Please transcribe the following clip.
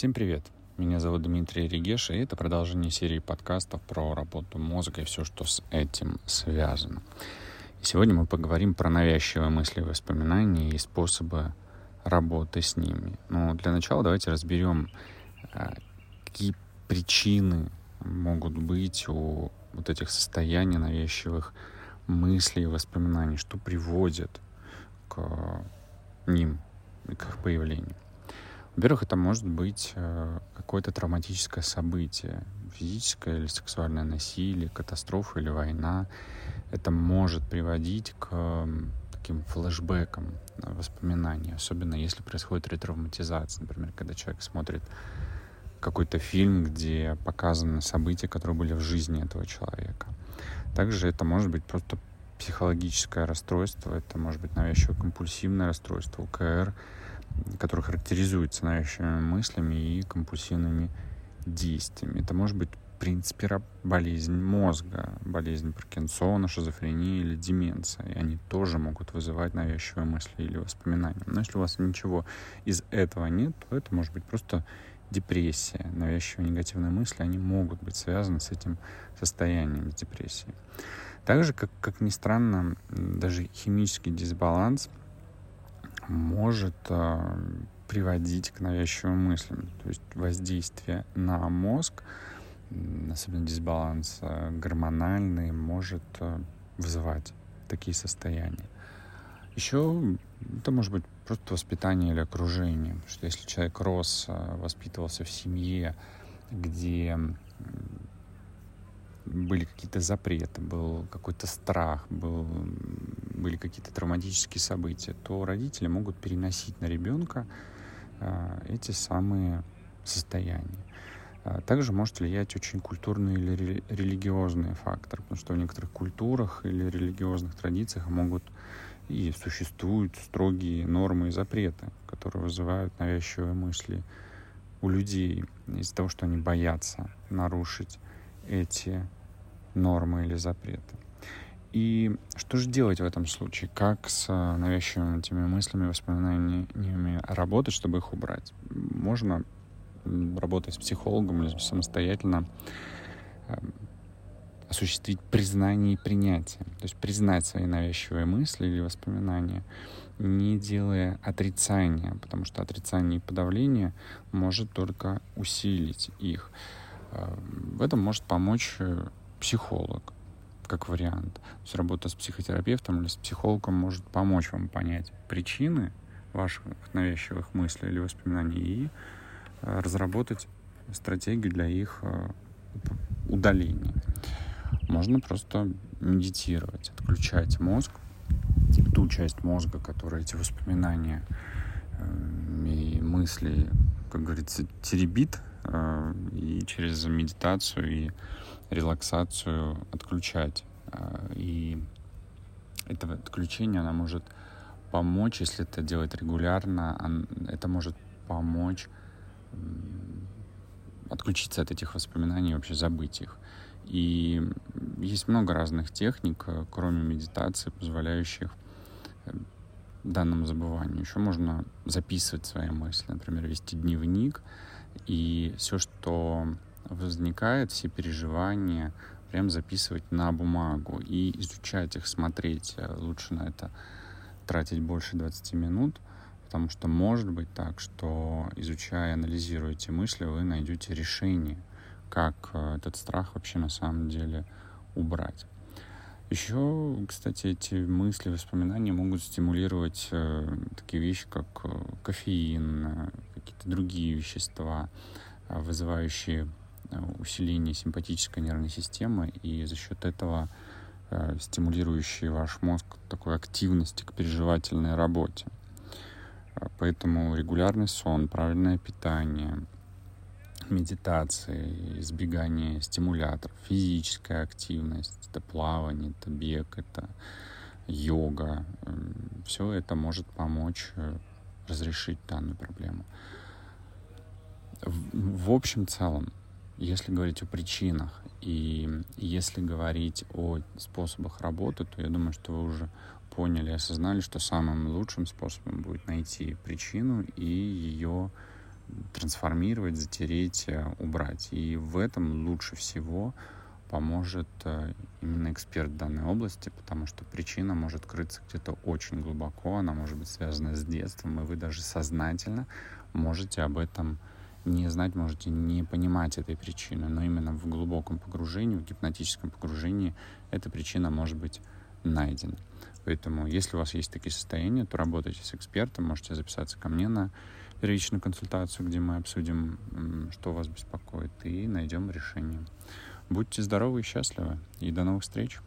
Всем привет! Меня зовут Дмитрий Регеш, и это продолжение серии подкастов про работу мозга и все, что с этим связано. И сегодня мы поговорим про навязчивые мысли и воспоминания и способы работы с ними. Но для начала давайте разберем, а, какие причины могут быть у вот этих состояний навязчивых мыслей и воспоминаний, что приводит к ним к их появлению. Во-первых, это может быть э, какое-то травматическое событие, физическое или сексуальное насилие, катастрофа или война. Это может приводить к таким флешбекам воспоминаний, особенно если происходит ретравматизация, например, когда человек смотрит какой-то фильм, где показаны события, которые были в жизни этого человека. Также это может быть просто психологическое расстройство, это может быть навязчивое компульсивное расстройство, УКР, которое характеризуется навязчивыми мыслями и компульсивными действиями. Это может быть, в принципе, болезнь мозга, болезнь Паркинсона, шизофрения или деменция. И они тоже могут вызывать навязчивые мысли или воспоминания. Но если у вас ничего из этого нет, то это может быть просто депрессия. Навязчивые негативные мысли, они могут быть связаны с этим состоянием, с депрессией. Также, как, как ни странно, даже химический дисбаланс может приводить к навязчивым мыслям. То есть воздействие на мозг, особенно дисбаланс гормональный, может вызывать такие состояния. Еще это может быть просто воспитание или окружение. Что если человек рос, э, воспитывался в семье, где были какие-то запреты, был какой-то страх, был, были какие-то травматические события, то родители могут переносить на ребенка э, эти самые состояния. А также может влиять очень культурные или религиозные факторы, потому что в некоторых культурах или религиозных традициях могут и существуют строгие нормы и запреты, которые вызывают навязчивые мысли у людей из-за того, что они боятся нарушить эти нормы или запреты. И что же делать в этом случае? Как с навязчивыми этими мыслями, воспоминаниями работать, чтобы их убрать? Можно работать с психологом или самостоятельно эм, осуществить признание и принятие. То есть признать свои навязчивые мысли или воспоминания, не делая отрицания, потому что отрицание и подавление может только усилить их. Эм, в этом может помочь э, психолог, как вариант. То есть работа с психотерапевтом или с психологом может помочь вам понять причины ваших навязчивых мыслей или воспоминаний и э, разработать стратегию для их э, удаления. Можно просто медитировать, отключать мозг, ту часть мозга, которая эти воспоминания э, и мысли, как говорится, теребит, и через медитацию и релаксацию отключать. А, и это отключение, она может помочь, если это делать регулярно, это может помочь отключиться от этих воспоминаний и вообще забыть их. И есть много разных техник, э, кроме медитации, позволяющих э, данному забыванию. Еще можно записывать свои мысли, например, вести дневник, и все, что возникает, все переживания, прям записывать на бумагу и изучать их, смотреть. Э, лучше на это тратить больше 20 минут, потому что может быть так, что изучая, анализируя эти мысли, вы найдете решение, как э, этот страх вообще на самом деле убрать. Еще, кстати, эти мысли, воспоминания могут стимулировать э, такие вещи, как э, кофеин, какие-то другие вещества, э, вызывающие усиление симпатической нервной системы и за счет этого э, стимулирующий ваш мозг такой активности к переживательной работе. Э, поэтому регулярный сон, правильное питание, медитация, избегание стимуляторов, физическая активность, это плавание, это бег, это йога, все это может помочь разрешить данную проблему. В, в общем целом, если говорить о причинах и если говорить о способах работы, то я думаю, что вы уже поняли осознали, что самым лучшим способом будет найти причину и ее трансформировать, затереть, э, убрать. И в этом лучше всего поможет э, именно эксперт данной области, потому что причина может крыться где-то очень глубоко, она может быть связана с детством, и вы даже сознательно можете об этом не знать, можете не понимать этой причины, но именно в глубоком погружении, в гипнотическом погружении эта причина может быть найдена. Поэтому, если у вас есть такие состояния, то работайте с экспертом, можете записаться ко мне на первичную консультацию, где мы обсудим, что вас беспокоит, и найдем решение. Будьте здоровы и счастливы, и до новых встреч!